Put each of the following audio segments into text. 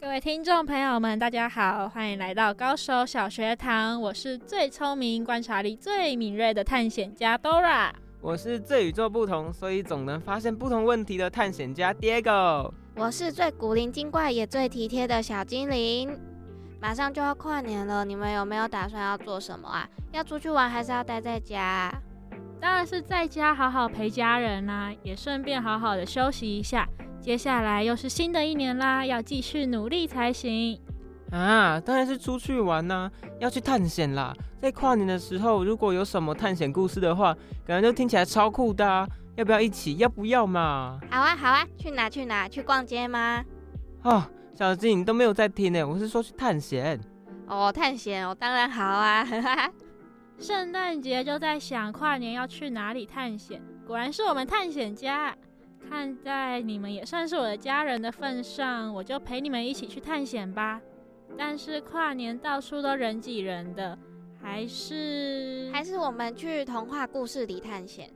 各位听众朋友们，大家好，欢迎来到高手小学堂。我是最聪明、观察力最敏锐的探险家 Dora。我是最与众不同，所以总能发现不同问题的探险家 Diego。我是最古灵精怪也最体贴的小精灵。马上就要跨年了，你们有没有打算要做什么啊？要出去玩还是要待在家？当然是在家好好陪家人啦，也顺便好好的休息一下。接下来又是新的一年啦，要继续努力才行。啊，当然是出去玩啦，要去探险啦。在跨年的时候，如果有什么探险故事的话，感觉就听起来超酷的啊。要不要一起？要不要嘛？好啊，好啊，去哪去哪？去逛街吗？哦，小静，你都没有在听呢。我是说去探险。哦，探险哦，当然好啊。圣诞节就在想跨年要去哪里探险，果然是我们探险家。看在你们也算是我的家人的份上，我就陪你们一起去探险吧。但是跨年到处都人挤人的，还是还是我们去童话故事里探险。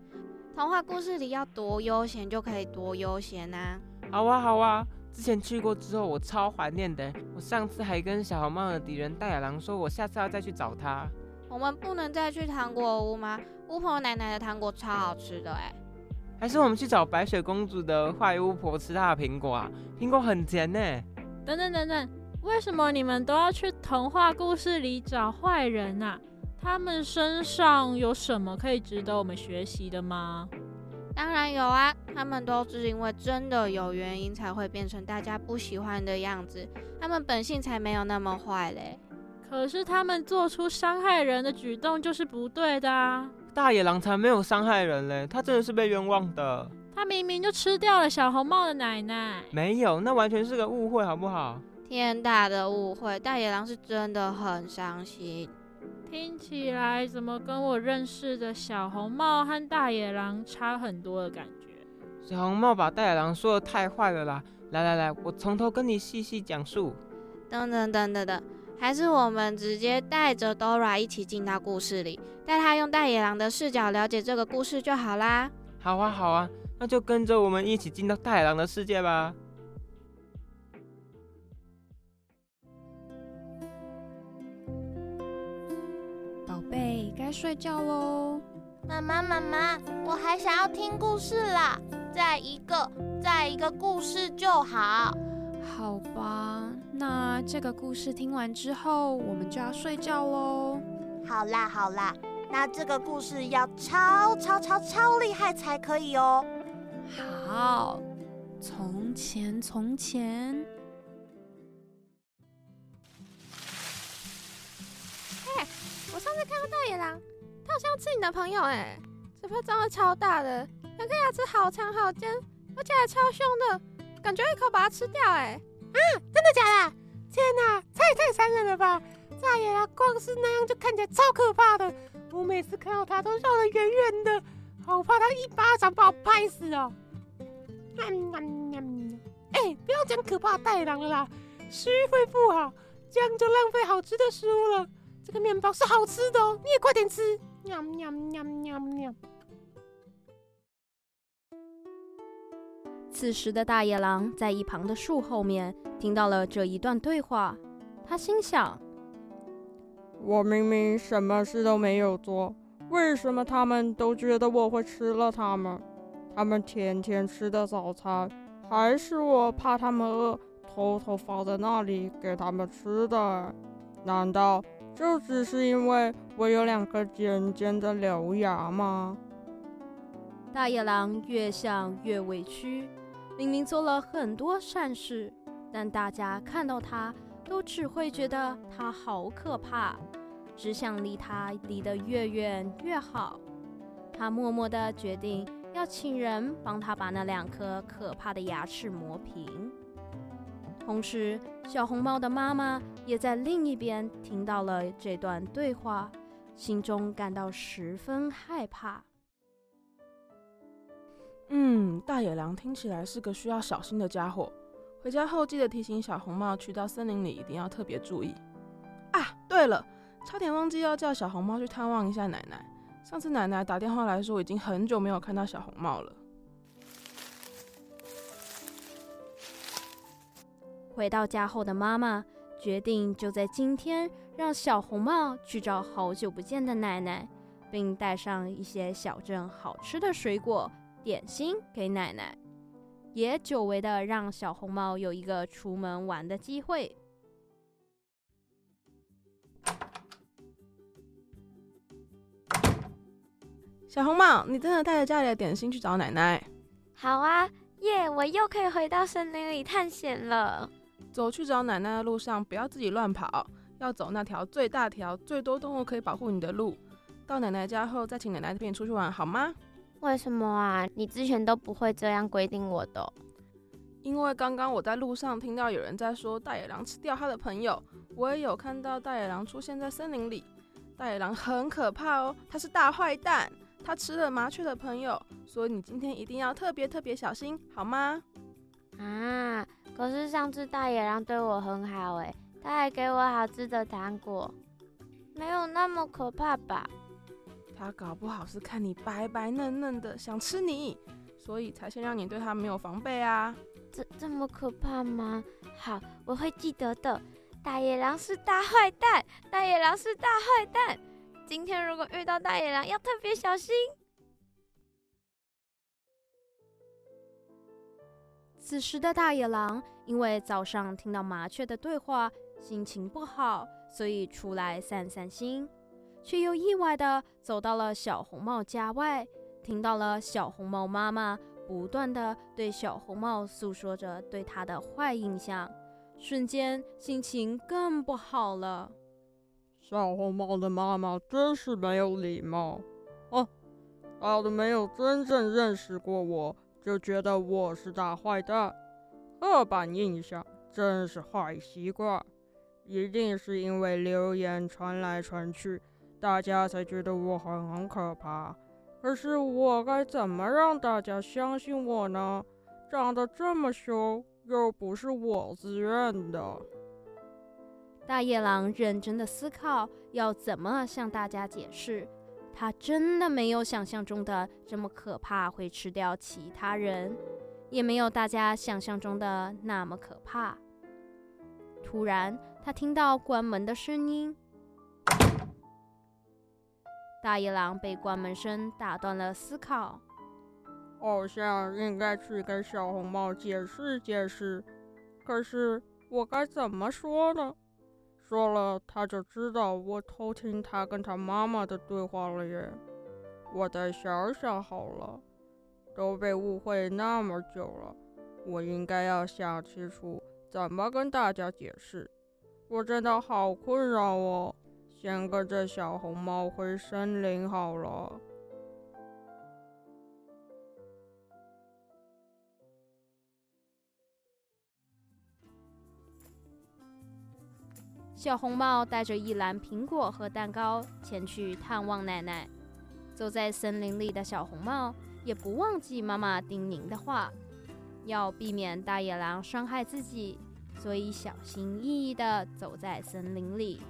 童话故事里要多悠闲就可以多悠闲啊！好啊，好啊。之前去过之后，我超怀念的。我上次还跟小红帽的敌人大野狼说，我下次要再去找他。我们不能再去糖果屋吗？巫婆奶奶的糖果超好吃的哎。还是我们去找白雪公主的坏巫婆吃她的苹果啊？苹果很甜呢。等等等等，为什么你们都要去童话故事里找坏人啊？他们身上有什么可以值得我们学习的吗？当然有啊，他们都是因为真的有原因才会变成大家不喜欢的样子，他们本性才没有那么坏嘞。可是他们做出伤害人的举动就是不对的啊。大野狼才没有伤害人嘞，他真的是被冤枉的。他明明就吃掉了小红帽的奶奶。没有，那完全是个误会，好不好？天大的误会，大野狼是真的很伤心。听起来怎么跟我认识的小红帽和大野狼差很多的感觉？小红帽把大野狼说的太坏了啦！来来来，我从头跟你细细讲述。等等等等等。还是我们直接带着 Dora 一起进到故事里，带她用大野狼的视角了解这个故事就好啦。好啊，好啊，那就跟着我们一起进到大野狼的世界吧。宝贝，该睡觉喽。妈妈，妈妈，我还想要听故事啦，再一个，再一个故事就好。好吧。那这个故事听完之后，我们就要睡觉喽。好啦好啦，那这个故事要超超超超厉害才可以哦。好，从前从前，嘿，我上次看到大野狼，他好像是你的朋友哎，嘴巴张得超大的，两颗牙齿好长好尖，而且还超凶的，感觉一口把它吃掉哎。啊，真的假的？天哪，太太残忍了吧！大野狼光是那样就看起来超可怕的，我每次看到他都绕得远远的，好怕他一巴掌把我拍死哦。哎、嗯嗯嗯欸，不要讲可怕大野狼了啦，食欲会不好，这样就浪费好吃的食物了。这个面包是好吃的哦，你也快点吃。喵喵喵喵喵。此时的大野狼在一旁的树后面听到了这一段对话，他心想：我明明什么事都没有做，为什么他们都觉得我会吃了他们？他们天天吃的早餐，还是我怕他们饿，偷偷放在那里给他们吃的？难道就只是因为我有两颗尖尖的獠牙吗？大野狼越想越委屈。明明做了很多善事，但大家看到他都只会觉得他好可怕，只想离他离得越远越好。他默默地决定要请人帮他把那两颗可怕的牙齿磨平。同时，小红帽的妈妈也在另一边听到了这段对话，心中感到十分害怕。嗯，大野狼听起来是个需要小心的家伙。回家后记得提醒小红帽，去到森林里一定要特别注意。啊，对了，差点忘记要叫小红帽去探望一下奶奶。上次奶奶打电话来说，已经很久没有看到小红帽了。回到家后的妈妈决定就在今天让小红帽去找好久不见的奶奶，并带上一些小镇好吃的水果。点心给奶奶，也久违的让小红帽有一个出门玩的机会。小红帽，你真的带着家里的点心去找奶奶？好啊，耶！我又可以回到森林里探险了。走去找奶奶的路上，不要自己乱跑，要走那条最大条、最多动物可以保护你的路。到奶奶家后，再请奶奶陪你出去玩，好吗？为什么啊？你之前都不会这样规定我的哦。因为刚刚我在路上听到有人在说大野狼吃掉他的朋友，我也有看到大野狼出现在森林里。大野狼很可怕哦，他是大坏蛋，他吃了麻雀的朋友，所以你今天一定要特别特别小心，好吗？啊，可是上次大野狼对我很好诶，他还给我好吃的糖果，没有那么可怕吧？他搞不好是看你白白嫩嫩的，想吃你，所以才先让你对他没有防备啊。这这么可怕吗？好，我会记得的。大野狼是大坏蛋，大野狼是大坏蛋。今天如果遇到大野狼，要特别小心。此时的大野狼因为早上听到麻雀的对话，心情不好，所以出来散散心。却又意外地走到了小红帽家外，听到了小红帽妈妈不断地对小红帽诉说着对她的坏印象，瞬间心情更不好了。小红帽的妈妈真是没有礼貌哦，她都没有真正认识过我，就觉得我是大坏蛋，刻板印象真是坏习惯，一定是因为流言传来传去。大家才觉得我很很可怕，可是我该怎么让大家相信我呢？长得这么凶，又不是我自愿的。大野狼认真的思考要怎么向大家解释，他真的没有想象中的这么可怕，会吃掉其他人，也没有大家想象中的那么可怕。突然，他听到关门的声音。大野狼被关门声打断了思考，好像应该去跟小红帽解释解释，可是我该怎么说呢？说了他就知道我偷听他跟他妈妈的对话了耶。我再想想好了，都被误会那么久了，我应该要想清楚怎么跟大家解释。我真的好困扰哦。先跟着小红帽回森林好了。小红帽带着一篮苹果和蛋糕前去探望奶奶。走在森林里的小红帽也不忘记妈妈叮咛的话，要避免大野狼伤害自己，所以小心翼翼地走在森林里。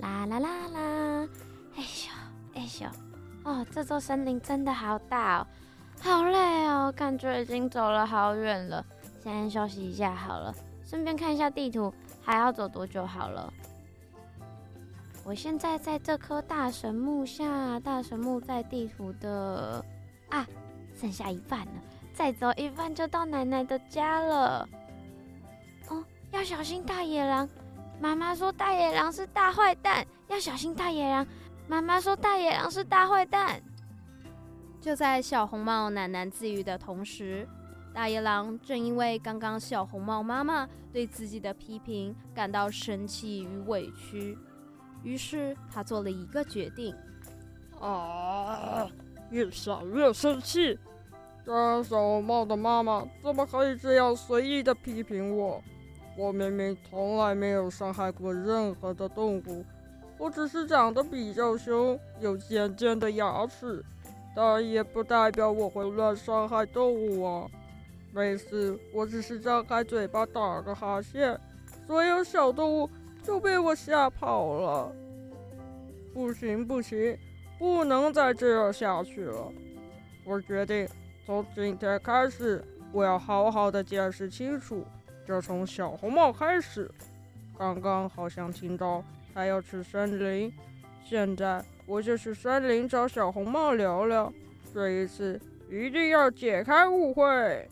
啦啦啦啦！哎呦哎呦！哦，这座森林真的好大哦，好累哦，感觉已经走了好远了。先休息一下好了，顺便看一下地图，还要走多久好了。我现在在这棵大神木下，大神木在地图的啊，剩下一半了，再走一半就到奶奶的家了。哦，要小心大野狼。妈妈说大野狼是大坏蛋，要小心大野狼。妈妈说大野狼是大坏蛋。就在小红帽喃喃自语的同时，大野狼正因为刚刚小红帽妈妈对自己的批评感到生气与委屈，于是他做了一个决定：啊，越想越生气，这小红帽的妈妈怎么可以这样随意的批评我？我明明从来没有伤害过任何的动物，我只是长得比较凶，有尖尖的牙齿，但也不代表我会乱伤害动物啊。每次我只是张开嘴巴打个哈欠，所有小动物就被我吓跑了。不行不行，不能再这样下去了。我决定。从今天开始，我要好好的解释清楚。就从小红帽开始。刚刚好像听到他要去森林，现在我就去森林找小红帽聊聊。这一次一定要解开误会。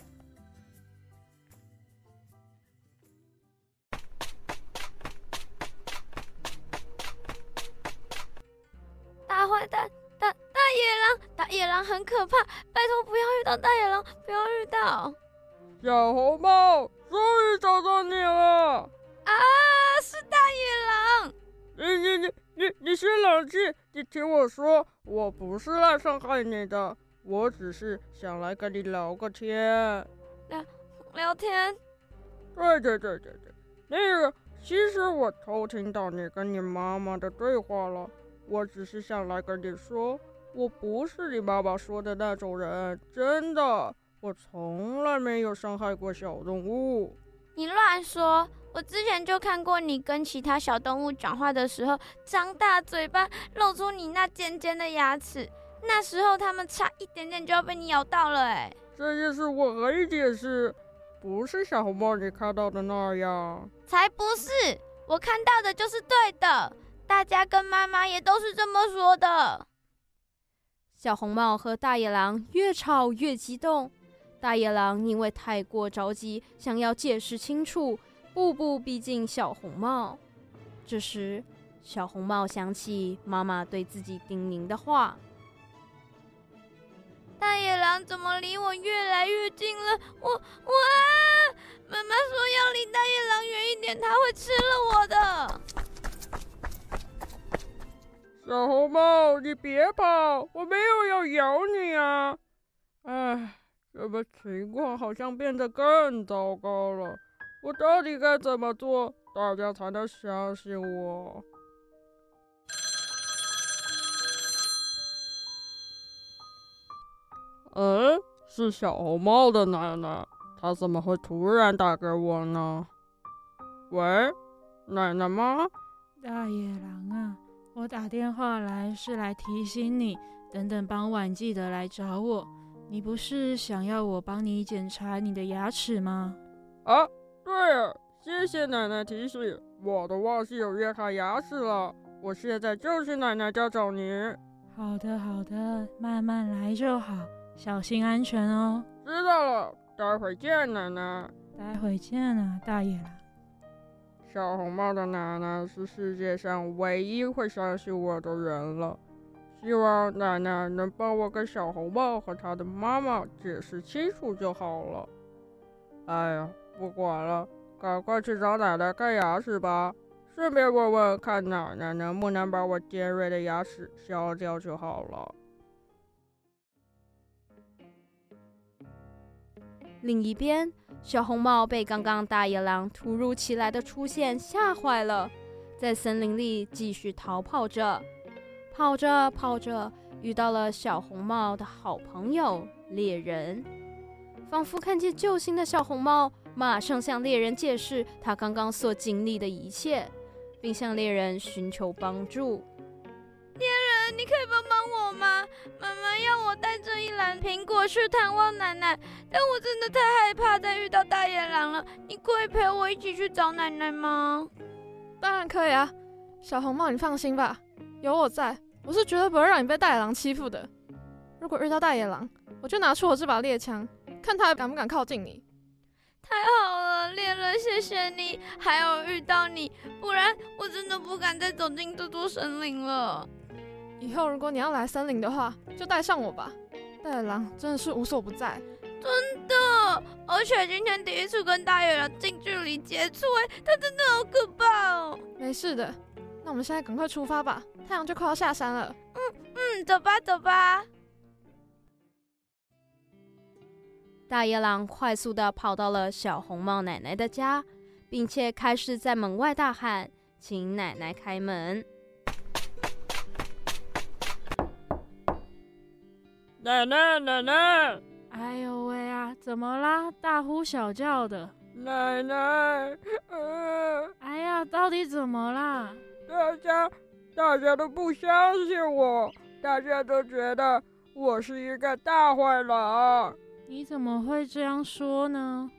大坏蛋！大大野狼，大野狼很可怕，拜托不要遇到大野狼，不要遇到。小红帽，终于找到你了！啊，是大野狼！你你你你你先冷静，你听我说，我不是来伤害你的，我只是想来跟你聊个天。聊聊天？对对对对对，那个，其实我偷听到你跟你妈妈的对话了，我只是想来跟你说。我不是你妈妈说的那种人，真的，我从来没有伤害过小动物。你乱说！我之前就看过你跟其他小动物讲话的时候，张大嘴巴，露出你那尖尖的牙齿，那时候他们差一点点就要被你咬到了。哎，这件事我可以解释，不是小红帽你看到的那样。才不是，我看到的就是对的，大家跟妈妈也都是这么说的。小红帽和大野狼越吵越激动，大野狼因为太过着急，想要解释清楚，步步逼近小红帽。这时，小红帽想起妈妈对自己叮咛的话：“大野狼怎么离我越来越近了？我我啊！妈妈说要离大野狼远一点，它会吃了我的。”小红帽，你别跑！我没有要咬你啊！唉，这个情况好像变得更糟糕了。我到底该怎么做，大家才能相信我？嗯，是小红帽的奶奶，她怎么会突然打给我呢？喂，奶奶吗？大野狼啊！我打电话来是来提醒你，等等傍晚记得来找我。你不是想要我帮你检查你的牙齿吗？啊，对了，谢谢奶奶提醒，我都忘记有月卡牙齿了。我现在就去奶奶家找您。好的，好的，慢慢来就好，小心安全哦。知道了，待会见，奶奶。待会见啊，大野狼。小红帽的奶奶是世界上唯一会相信我的人了。希望奶奶能帮我跟小红帽和他的妈妈解释清楚就好了。哎呀，不管了，赶快去找奶奶看牙齿吧，顺便问问看奶奶能不能把我尖锐的牙齿削掉就好了。另一边。小红帽被刚刚大野狼突如其来的出现吓坏了，在森林里继续逃跑着，跑着跑着，遇到了小红帽的好朋友猎人，仿佛看见救星的小红帽，马上向猎人解释他刚刚所经历的一切，并向猎人寻求帮助。猎人，你可以帮帮我吗？妈妈要我带这一篮苹果去探望奶奶，但我真的太害怕再遇到大野狼了。你可以陪我一起去找奶奶吗？当然可以啊，小红帽，你放心吧，有我在，我是绝对不会让你被大野狼欺负的。如果遇到大野狼，我就拿出我这把猎枪，看他还敢不敢靠近你。太好了，猎人，谢谢你，还有遇到你，不然我真的不敢再走进这座森林了。以后如果你要来森林的话，就带上我吧。大野狼真的是无所不在，真的。而且今天第一次跟大野狼近距离接触，哎，他真的好可怕哦。没事的，那我们现在赶快出发吧，太阳就快要下山了。嗯嗯，走吧走吧。大野狼快速的跑到了小红帽奶奶的家，并且开始在门外大喊：“请奶奶开门！”奶奶，奶奶！哎呦喂啊，怎么啦？大呼小叫的。奶奶，呃，哎呀，到底怎么啦？大家，大家都不相信我，大家都觉得我是一个大坏狼。你怎么会这样说呢？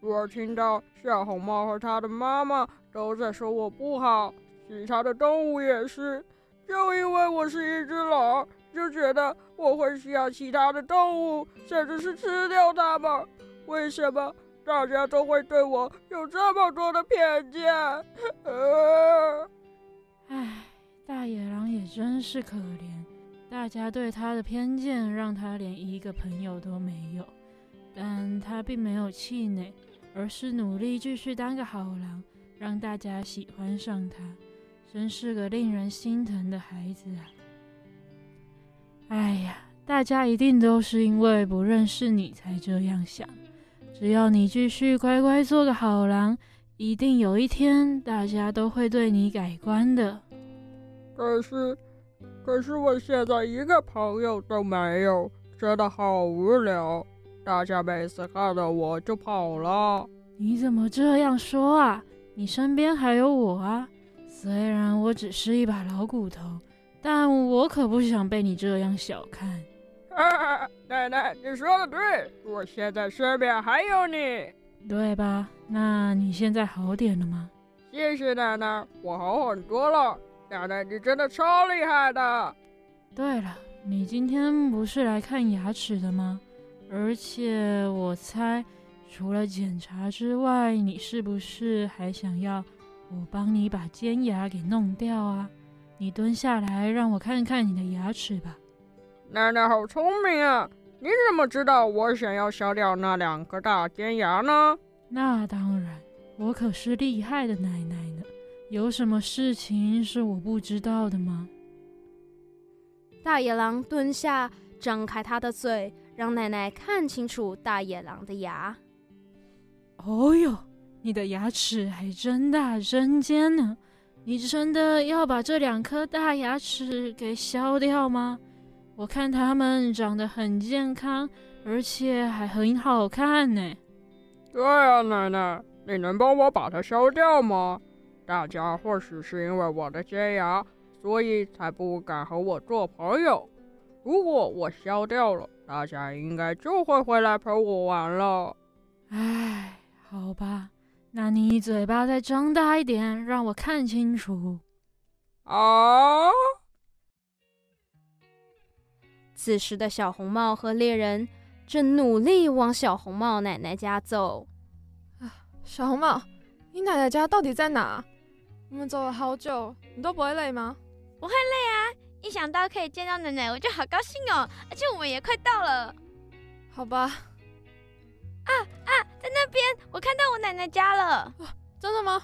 我听到小红帽和他的妈妈都在说我不好，其他的动物也是，就因为我是一只狼，就觉得我会需要其他的动物，甚至是吃掉它们。为什么？大家都会对我有这么多的偏见，呃，唉，大野狼也真是可怜，大家对他的偏见让他连一个朋友都没有，但他并没有气馁，而是努力继续当个好狼，让大家喜欢上他，真是个令人心疼的孩子啊！哎呀，大家一定都是因为不认识你才这样想。只要你继续乖乖做个好狼，一定有一天大家都会对你改观的。可是，可是我现在一个朋友都没有，真的好无聊。大家每次看到我就跑了。你怎么这样说啊？你身边还有我啊！虽然我只是一把老骨头，但我可不想被你这样小看。啊，奶奶，你说的对，我现在身边还有你，对吧？那你现在好点了吗？谢谢奶奶，我好很多了。奶奶，你真的超厉害的。对了，你今天不是来看牙齿的吗？而且我猜，除了检查之外，你是不是还想要我帮你把尖牙给弄掉啊？你蹲下来，让我看看你的牙齿吧。奶奶好聪明啊！你怎么知道我想要削掉那两颗大尖牙呢？那当然，我可是厉害的奶奶呢。有什么事情是我不知道的吗？大野狼蹲下，张开他的嘴，让奶奶看清楚大野狼的牙。哦呦，你的牙齿还真大真尖呢！你真的要把这两颗大牙齿给削掉吗？我看它们长得很健康，而且还很好看呢。对啊，奶奶，你能帮我把它削掉吗？大家或许是因为我的尖牙，所以才不敢和我做朋友。如果我消掉了，大家应该就会回来陪我玩了。唉，好吧，那你嘴巴再张大一点，让我看清楚。啊！此时的小红帽和猎人正努力往小红帽奶奶家走。啊，小红帽，你奶奶家到底在哪？我们走了好久，你都不会累吗？不会累啊！一想到可以见到奶奶，我就好高兴哦。而且我们也快到了。好吧。啊啊，在那边，我看到我奶奶家了。啊，真的吗？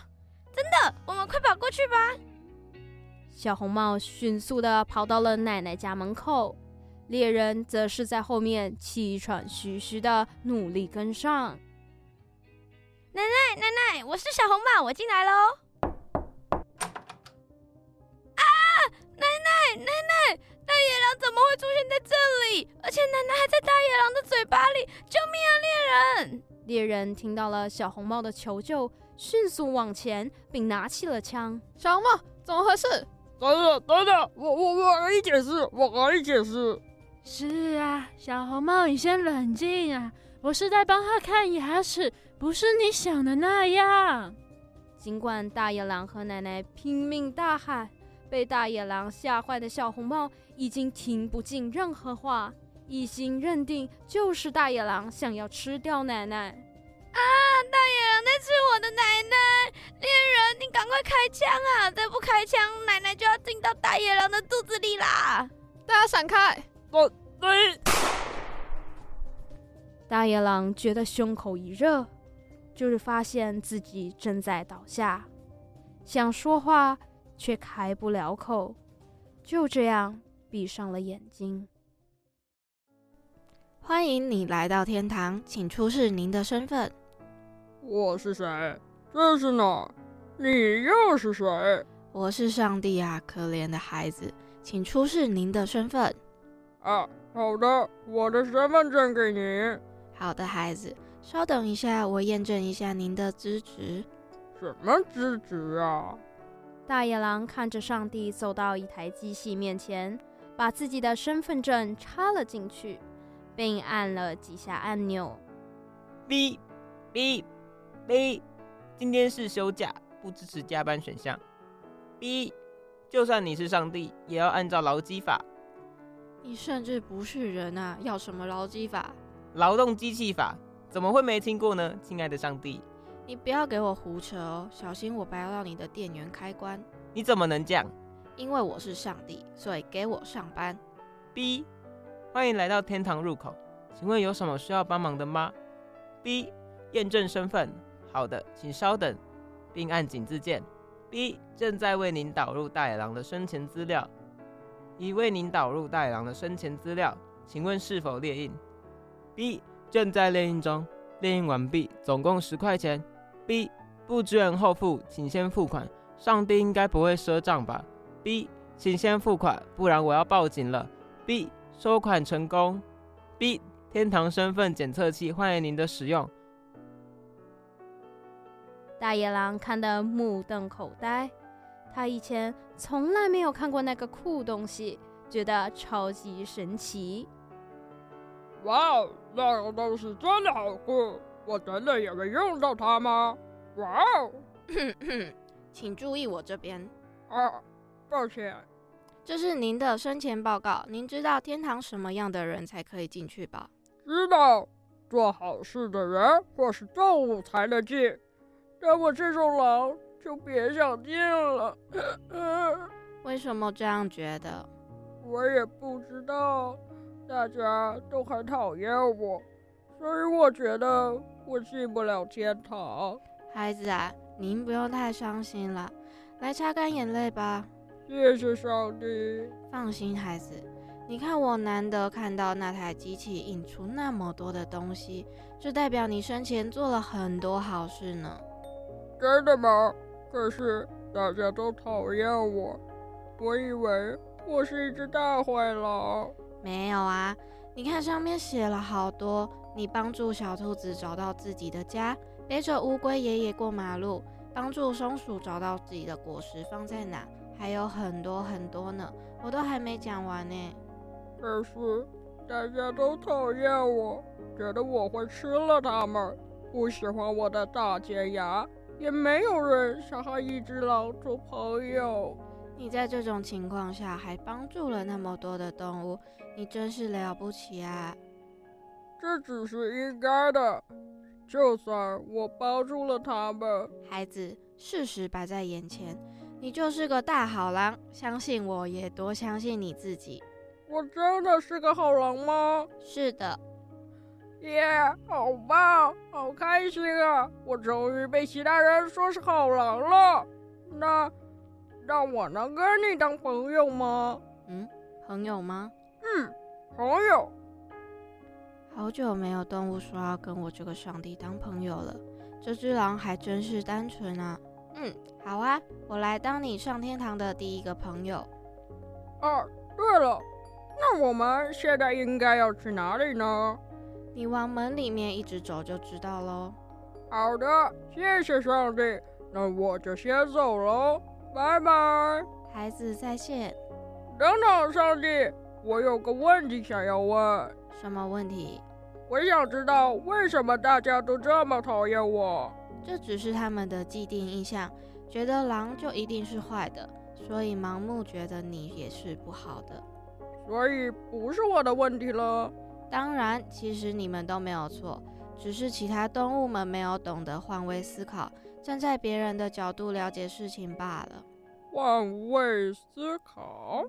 真的，我们快跑过去吧。小红帽迅速的跑到了奶奶家门口。猎人则是在后面气喘吁吁的努力跟上。奶奶，奶奶，我是小红帽，我进来喽。奶，奶，大野狼怎么会出现在这里？而且奶奶还在大野狼的嘴巴里！救命啊，猎人！猎人听到了小红帽的求救，迅速往前，并拿起了枪。小红帽，怎么回事？等等，等等，我我我可以解释，我可以解释。是啊，小红帽，你先冷静啊！我是在帮他看牙齿，不是你想的那样。尽管大野狼和奶奶拼命大喊，被大野狼吓坏的小红帽已经听不进任何话，一心认定就是大野狼想要吃掉奶奶。啊！大野狼在吃我的奶奶！猎人，你赶快开枪啊！再不开枪，奶奶就要进到大野狼的肚子里啦！大家闪开！我对，大野狼觉得胸口一热，就是发现自己正在倒下，想说话却开不了口，就这样闭上了眼睛。欢迎你来到天堂，请出示您的身份。我是谁？这是哪？你又是谁？我是上帝啊，可怜的孩子，请出示您的身份。啊，好的，我的身份证给您。好的，孩子，稍等一下，我验证一下您的资质。什么资质啊？大野狼看着上帝走到一台机器面前，把自己的身份证插了进去，并按了几下按钮。哔哔哔，今天是休假，不支持加班选项。哔，就算你是上帝，也要按照劳基法。你甚至不是人啊，要什么劳基法？劳动机器法，怎么会没听过呢？亲爱的上帝，你不要给我胡扯哦，小心我拔到你的电源开关。你怎么能这样？因为我是上帝，所以给我上班。B，，欢迎来到天堂入口，请问有什么需要帮忙的吗？B 验证身份，好的，请稍等，并按井字键。B 正在为您导入大野狼的生前资料，已为您导入大野狼的生前资料，请问是否列印？B 正在列印中，列印完毕，总共十块钱。B 不支援后付，请先付款。上帝应该不会赊账吧？B 请先付款，不然我要报警了。B 收款成功。B 天堂身份检测器，欢迎您的使用。大野狼看得目瞪口呆，他以前从来没有看过那个酷东西，觉得超级神奇。哇哦，那个东西真的好酷！我真的也会用到它吗？哇哦！请注意我这边。啊，抱歉。这是您的生前报告。您知道天堂什么样的人才可以进去吧？知道，做好事的人或是动物才能进。但我这种狼就别想进了。为什么这样觉得？我也不知道，大家都很讨厌我，所以我觉得我进不了天堂。孩子啊，您不用太伤心了，来擦干眼泪吧。谢谢上帝。放心，孩子，你看我难得看到那台机器印出那么多的东西，这代表你生前做了很多好事呢。真的吗？可是大家都讨厌我，我以为我是一只大坏狼。没有啊，你看上面写了好多，你帮助小兔子找到自己的家，背着乌龟爷爷过马路，帮助松鼠找到自己的果实放在哪，还有很多很多呢，我都还没讲完呢。可是大家都讨厌我，觉得我会吃了它们，不喜欢我的大尖牙。也没有人想和一只狼做朋友。你在这种情况下还帮助了那么多的动物，你真是了不起啊！这只是应该的，就算我帮助了他们。孩子，事实摆在眼前，你就是个大好狼。相信我，也多相信你自己。我真的是个好狼吗？是的。耶，yeah, 好棒，好开心啊！我终于被其他人说是好狼了。那，那我能跟你当朋友吗？嗯，朋友吗？嗯，朋友。好久没有动物说要跟我这个上帝当朋友了。这只狼还真是单纯啊。嗯，好啊，我来当你上天堂的第一个朋友。哦，对了，那我们现在应该要去哪里呢？你往门里面一直走就知道喽。好的，谢谢上帝，那我就先走喽，拜拜。孩子再见。等等，上帝，我有个问题想要问。什么问题？我想知道为什么大家都这么讨厌我。这只是他们的既定印象，觉得狼就一定是坏的，所以盲目觉得你也是不好的。所以不是我的问题了。当然，其实你们都没有错，只是其他动物们没有懂得换位思考，站在别人的角度了解事情罢了。换位思考？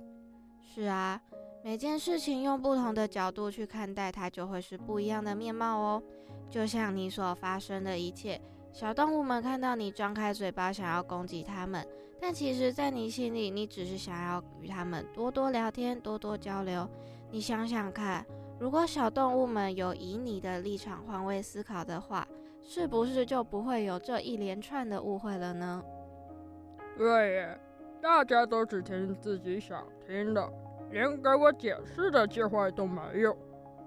是啊，每件事情用不同的角度去看待，它就会是不一样的面貌哦。就像你所发生的一切，小动物们看到你张开嘴巴想要攻击它们，但其实，在你心里，你只是想要与它们多多聊天，多多交流。你想想看。如果小动物们有以你的立场换位思考的话，是不是就不会有这一连串的误会了呢？对耶，大家都只听自己想听的，连给我解释的机会都没有。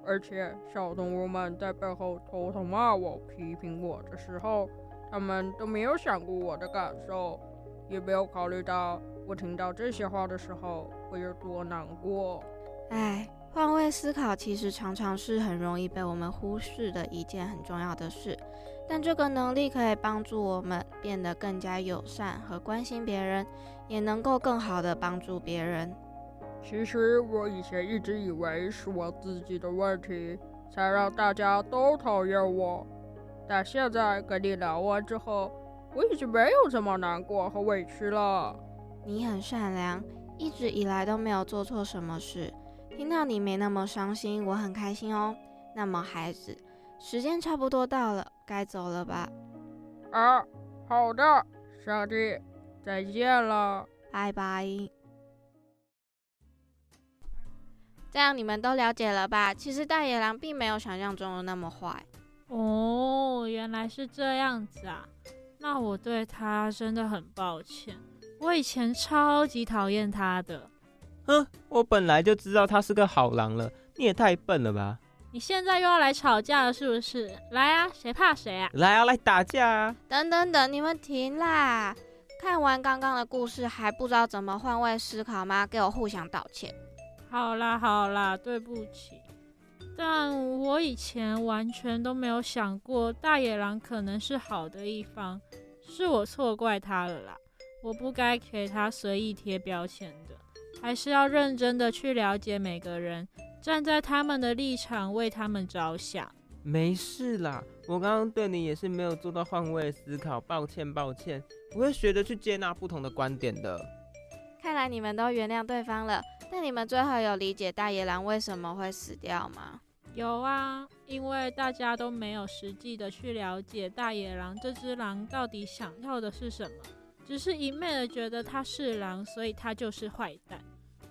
而且小动物们在背后偷偷骂我、批评我的时候，他们都没有想过我的感受，也没有考虑到我听到这些话的时候会有多难过。唉。换位思考其实常常是很容易被我们忽视的一件很重要的事，但这个能力可以帮助我们变得更加友善和关心别人，也能够更好的帮助别人。其实我以前一直以为是我自己的问题，才让大家都讨厌我，但现在跟你聊完之后，我已经没有这么难过和委屈了。你很善良，一直以来都没有做错什么事。听到你没那么伤心，我很开心哦。那么孩子，时间差不多到了，该走了吧？啊，好的，上帝，再见了，拜拜。这样你们都了解了吧？其实大野狼并没有想象中的那么坏。哦，原来是这样子啊。那我对他真的很抱歉，我以前超级讨厌他的。哼，我本来就知道他是个好狼了，你也太笨了吧！你现在又要来吵架了是不是？来啊，谁怕谁啊？来啊，来打架啊！等等等，你们停啦！看完刚刚的故事还不知道怎么换位思考吗？给我互相道歉。好啦好啦，对不起，但我以前完全都没有想过大野狼可能是好的一方，是我错怪他了啦，我不该给他随意贴标签的。还是要认真的去了解每个人，站在他们的立场为他们着想。没事啦，我刚刚对你也是没有做到换位思考，抱歉抱歉，我会学着去接纳不同的观点的。看来你们都原谅对方了，但你们最后有理解大野狼为什么会死掉吗？有啊，因为大家都没有实际的去了解大野狼这只狼到底想要的是什么，只是一昧的觉得它是狼，所以它就是坏蛋。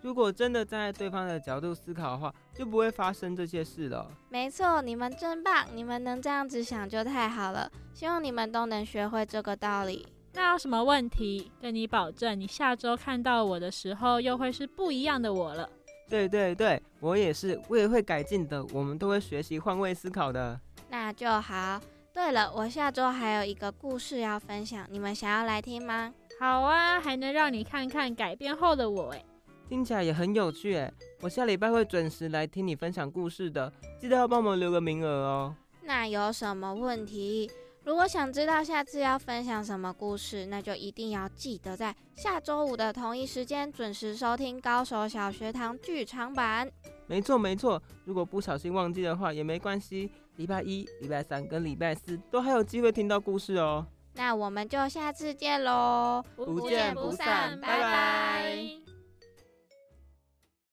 如果真的站在对方的角度思考的话，就不会发生这些事了。没错，你们真棒，你们能这样子想就太好了。希望你们都能学会这个道理。那有什么问题？跟你保证，你下周看到我的时候，又会是不一样的我了。对对对，我也是，我也会改进的。我们都会学习换位思考的。那就好。对了，我下周还有一个故事要分享，你们想要来听吗？好啊，还能让你看看改变后的我诶。听起来也很有趣诶，我下礼拜会准时来听你分享故事的，记得要帮忙留个名额哦。那有什么问题？如果想知道下次要分享什么故事，那就一定要记得在下周五的同一时间准时收听《高手小学堂》剧场版。没错没错，如果不小心忘记的话也没关系，礼拜一、礼拜三跟礼拜四都还有机会听到故事哦。那我们就下次见喽，不见不散，拜拜。拜拜。